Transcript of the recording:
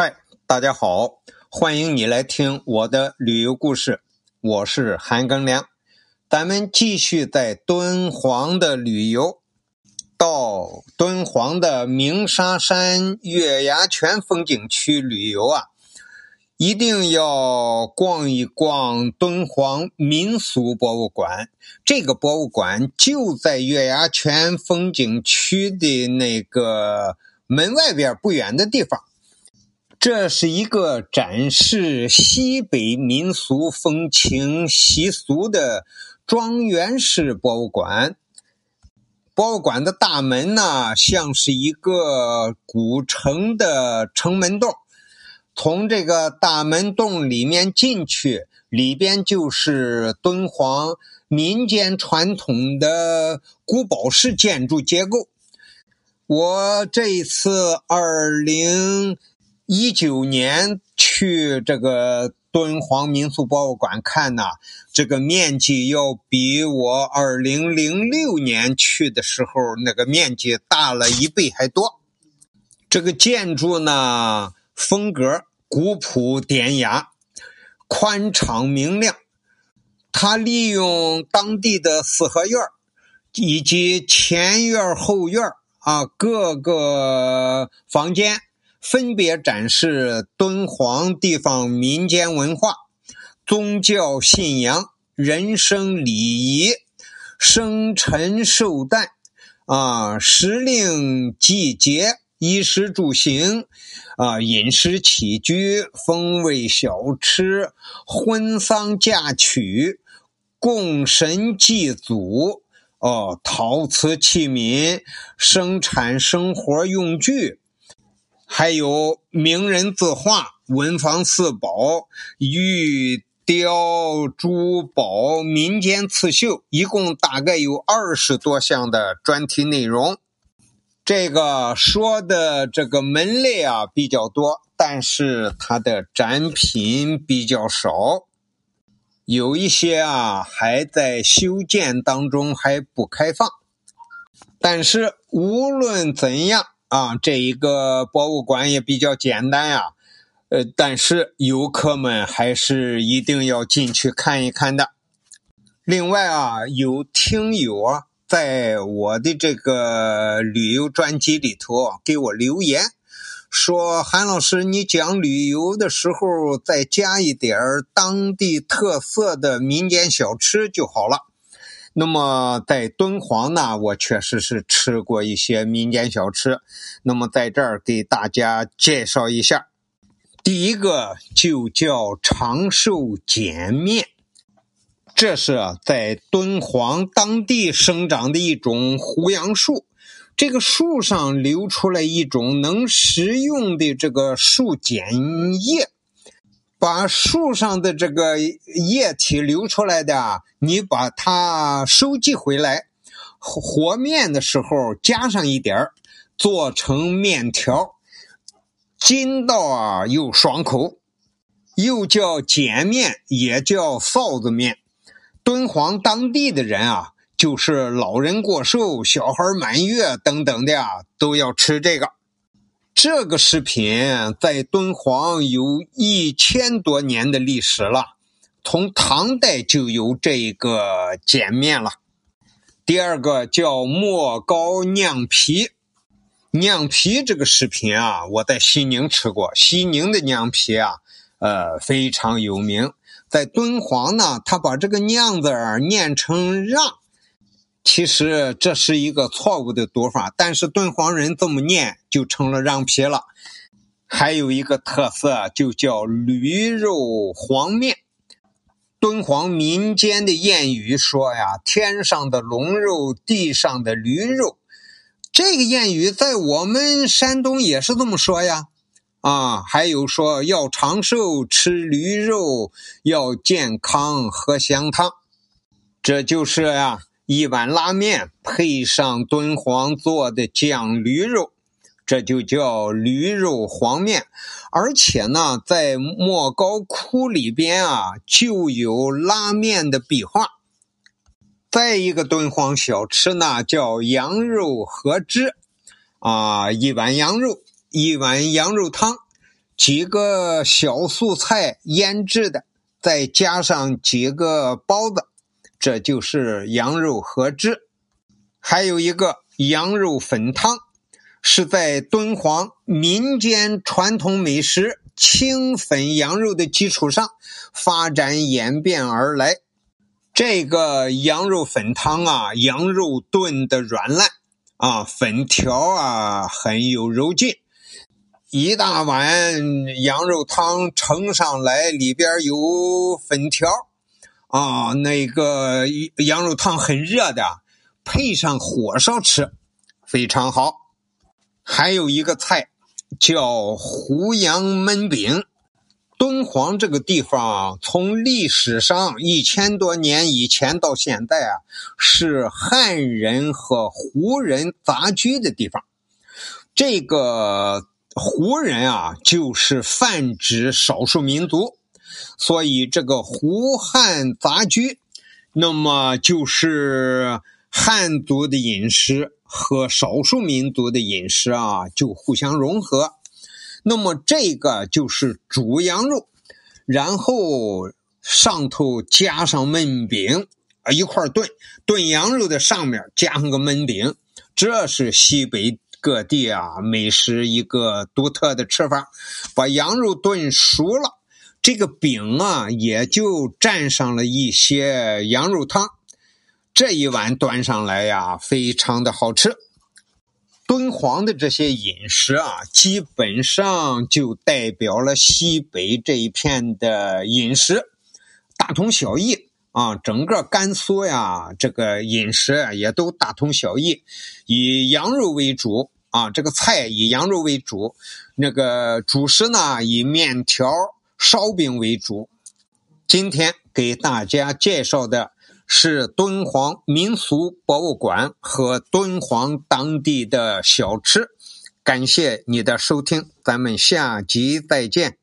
嗨，大家好，欢迎你来听我的旅游故事，我是韩庚良。咱们继续在敦煌的旅游，到敦煌的鸣沙山月牙泉风景区旅游啊，一定要逛一逛敦煌民俗博物馆。这个博物馆就在月牙泉风景区的那个门外边不远的地方。这是一个展示西北民俗风情习俗的庄园式博物馆。博物馆的大门呢，像是一个古城的城门洞。从这个大门洞里面进去，里边就是敦煌民间传统的古堡式建筑结构。我这一次二零。一九年去这个敦煌民俗博物馆看呢，这个面积要比我二零零六年去的时候那个面积大了一倍还多。这个建筑呢，风格古朴典雅，宽敞明亮。它利用当地的四合院以及前院后院啊各个房间。分别展示敦煌地方民间文化、宗教信仰、人生礼仪、生辰寿诞、啊时令季节、衣食住行、啊饮食起居、风味小吃、婚丧嫁娶、供神祭祖、哦陶瓷器皿、生产生活用具。还有名人字画、文房四宝、玉雕、珠宝、民间刺绣，一共大概有二十多项的专题内容。这个说的这个门类啊比较多，但是它的展品比较少，有一些啊还在修建当中，还不开放。但是无论怎样。啊，这一个博物馆也比较简单呀，呃，但是游客们还是一定要进去看一看的。另外啊，有听友啊，在我的这个旅游专辑里头给我留言，说韩老师，你讲旅游的时候再加一点当地特色的民间小吃就好了。那么在敦煌呢，我确实是吃过一些民间小吃。那么在这儿给大家介绍一下，第一个就叫长寿碱面，这是在敦煌当地生长的一种胡杨树，这个树上流出来一种能食用的这个树碱液。把树上的这个液体流出来的，你把它收集回来，和面的时候加上一点做成面条，筋道啊又爽口，又叫碱面，也叫臊子面。敦煌当地的人啊，就是老人过寿、小孩满月等等的啊，都要吃这个。这个食品在敦煌有一千多年的历史了，从唐代就有这个碱面了。第二个叫莫高酿皮，酿皮这个食品啊，我在西宁吃过，西宁的酿皮啊，呃非常有名。在敦煌呢，他把这个酿字念成让。其实这是一个错误的读法，但是敦煌人这么念就成了让皮了。还有一个特色就叫驴肉黄面。敦煌民间的谚语说呀：“天上的龙肉，地上的驴肉。”这个谚语在我们山东也是这么说呀。啊，还有说要长寿吃驴肉，要健康喝香汤。这就是呀。一碗拉面配上敦煌做的酱驴肉，这就叫驴肉黄面。而且呢，在莫高窟里边啊，就有拉面的壁画。再一个敦煌小吃呢，叫羊肉合汁，啊，一碗羊肉，一碗羊肉汤，几个小素菜腌制的，再加上几个包子，这就是羊肉合汁。还有一个羊肉粉汤，是在敦煌民间传统美食清粉羊肉的基础上发展演变而来。这个羊肉粉汤啊，羊肉炖的软烂啊，粉条啊很有柔劲。一大碗羊肉汤盛上来，里边有粉条啊，那个羊肉汤很热的。配上火烧吃，非常好。还有一个菜叫胡杨焖饼。敦煌这个地方，从历史上一千多年以前到现在啊，是汉人和胡人杂居的地方。这个胡人啊，就是泛指少数民族，所以这个胡汉杂居，那么就是。汉族的饮食和少数民族的饮食啊，就互相融合。那么这个就是煮羊肉，然后上头加上焖饼啊，一块炖。炖羊肉的上面加上个焖饼，这是西北各地啊美食一个独特的吃法。把羊肉炖熟了，这个饼啊也就蘸上了一些羊肉汤。这一碗端上来呀，非常的好吃。敦煌的这些饮食啊，基本上就代表了西北这一片的饮食，大同小异啊。整个甘肃呀，这个饮食也都大同小异，以羊肉为主啊。这个菜以羊肉为主，那个主食呢，以面条、烧饼为主。今天给大家介绍的。是敦煌民俗博物馆和敦煌当地的小吃。感谢你的收听，咱们下集再见。